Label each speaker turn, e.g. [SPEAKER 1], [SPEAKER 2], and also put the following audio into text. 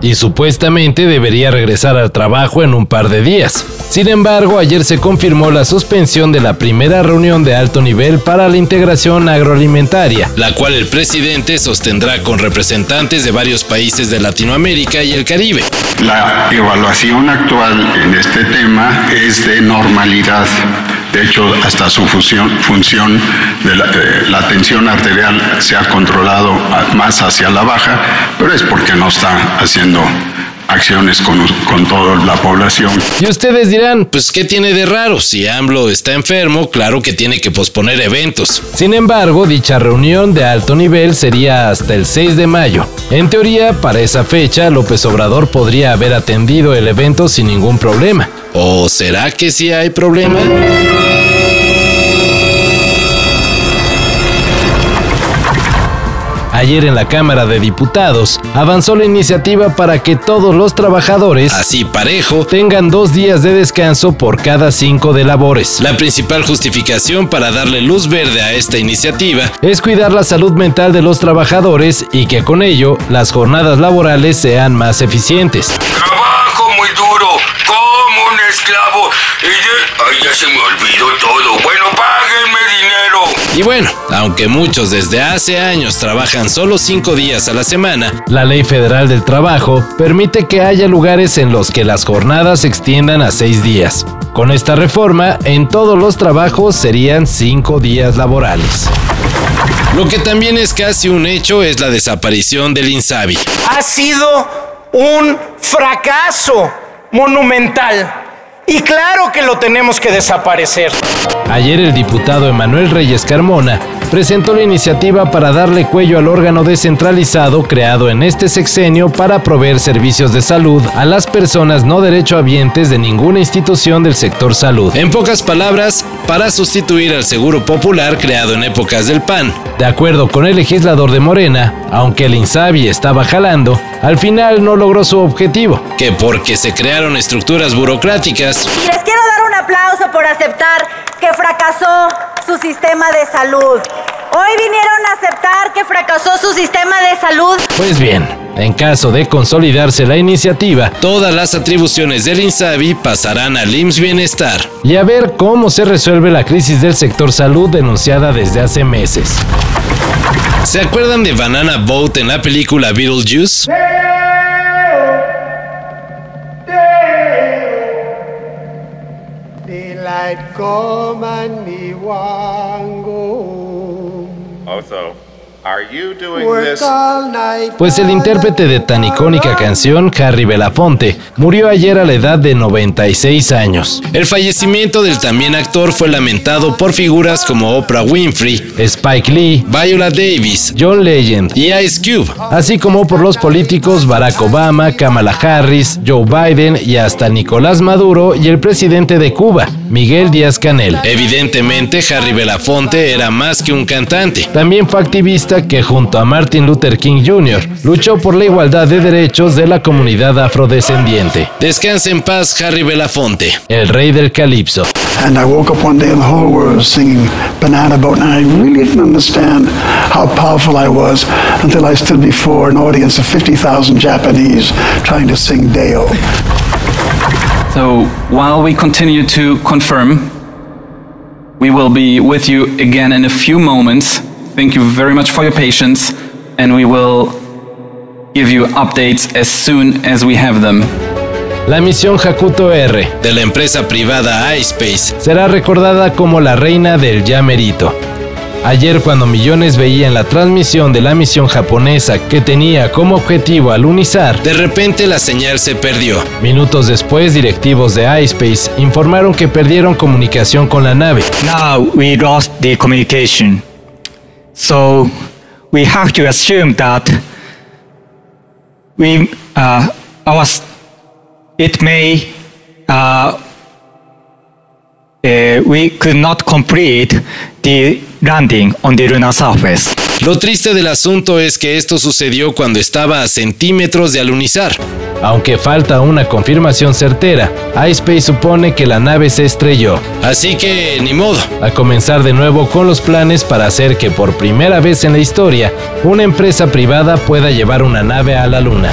[SPEAKER 1] y supuestamente debería regresar al trabajo en un par de días. Sin embargo, ayer se confirmó la suspensión de la primera reunión de alto nivel para la integración agroalimentaria, la cual el presidente sostendrá con representantes de varios países de Latinoamérica y el Caribe.
[SPEAKER 2] La evaluación actual en este tema es de normalidad. De hecho, hasta su función, de la, eh, la, tensión arterial se ha controlado más hacia la baja, pero es porque no está haciendo acciones con, con, toda la población.
[SPEAKER 1] Y ustedes dirán, pues ¿qué tiene de raro? Si AMLO está enfermo, claro que tiene que posponer eventos. Sin embargo, dicha reunión de alto nivel sería hasta el 6 de mayo. En teoría, para esa fecha, López Obrador podría haber atendido el evento sin ningún problema. ¿O será que sí hay problema? Ayer en la Cámara de Diputados avanzó la iniciativa para que todos los trabajadores, así parejo, tengan dos días de descanso por cada cinco de labores. La principal justificación para darle luz verde a esta iniciativa es cuidar la salud mental de los trabajadores y que con ello las jornadas laborales sean más eficientes.
[SPEAKER 3] Trabajo muy duro, como un esclavo. Y ya, ay, ya se me olvidó todo. Bueno, páguenme.
[SPEAKER 1] Y bueno, aunque muchos desde hace años trabajan solo cinco días a la semana, la Ley Federal del Trabajo permite que haya lugares en los que las jornadas se extiendan a seis días. Con esta reforma, en todos los trabajos serían cinco días laborales. Lo que también es casi un hecho es la desaparición del INSABI.
[SPEAKER 4] Ha sido un fracaso monumental. Y claro que lo tenemos que desaparecer.
[SPEAKER 1] Ayer el diputado Emanuel Reyes Carmona presentó la iniciativa para darle cuello al órgano descentralizado creado en este sexenio para proveer servicios de salud a las personas no derechohabientes de ninguna institución del sector salud. En pocas palabras, para sustituir al Seguro Popular creado en épocas del PAN. De acuerdo con el legislador de Morena, aunque el INSABI estaba jalando, al final no logró su objetivo, que porque se crearon estructuras burocráticas.
[SPEAKER 5] Y les quiero dar un aplauso por aceptar que fracasó su sistema de salud. Hoy vinieron a aceptar que fracasó su sistema de salud.
[SPEAKER 1] Pues bien, en caso de consolidarse la iniciativa, todas las atribuciones del INSABI pasarán al IMSS Bienestar. Y a ver cómo se resuelve la crisis del sector salud denunciada desde hace meses. ¿Se acuerdan de Banana Boat en la película Beetlejuice?
[SPEAKER 6] Midnight come and me wango.
[SPEAKER 7] Also. Are you doing
[SPEAKER 6] Work
[SPEAKER 7] this?
[SPEAKER 6] all night.
[SPEAKER 1] Pues el intérprete de tan icónica canción, Harry Belafonte, murió ayer a la edad de 96 años. El fallecimiento del también actor fue lamentado por figuras como Oprah Winfrey, Spike Lee, Viola Davis, John Legend y Ice Cube, así como por los políticos Barack Obama, Kamala Harris, Joe Biden y hasta Nicolás Maduro y el presidente de Cuba, Miguel Díaz Canel. Evidentemente, Harry Belafonte era más que un cantante. También fue activista que junto a Martin Luther King Jr. luchó por la igualdad de derechos de la comunidad afrodescendiente. Descanse en paz, Harry Belafonte, el rey del calipso.
[SPEAKER 8] And I woke up one day and the whole world was singing Banana Boat, and I really didn't understand how powerful I was until I stood before an audience of 50,000 Japanese trying to sing Deo.
[SPEAKER 9] So while we continue to confirm, we will be with you again in a few moments. Thank you very much for your patience, and we will give you updates as soon as we have them.
[SPEAKER 1] La misión Hakuto R de la empresa privada iSpace será recordada como la reina del ya merito. Ayer cuando millones veían la transmisión de la misión japonesa que tenía como objetivo alunizar, de repente la señal se perdió. Minutos después, directivos de iSpace informaron que perdieron comunicación con la nave.
[SPEAKER 10] Now we lost the communication. So we have to assume that we uh, our it may uh, uh, we could not complete the landing on the lunar surface.
[SPEAKER 1] Lo triste del asunto es que esto sucedió cuando estaba a centímetros de alunizar. Aunque falta una confirmación certera, iSpace supone que la nave se estrelló. Así que, ni modo, a comenzar de nuevo con los planes para hacer que por primera vez en la historia, una empresa privada pueda llevar una nave a la Luna.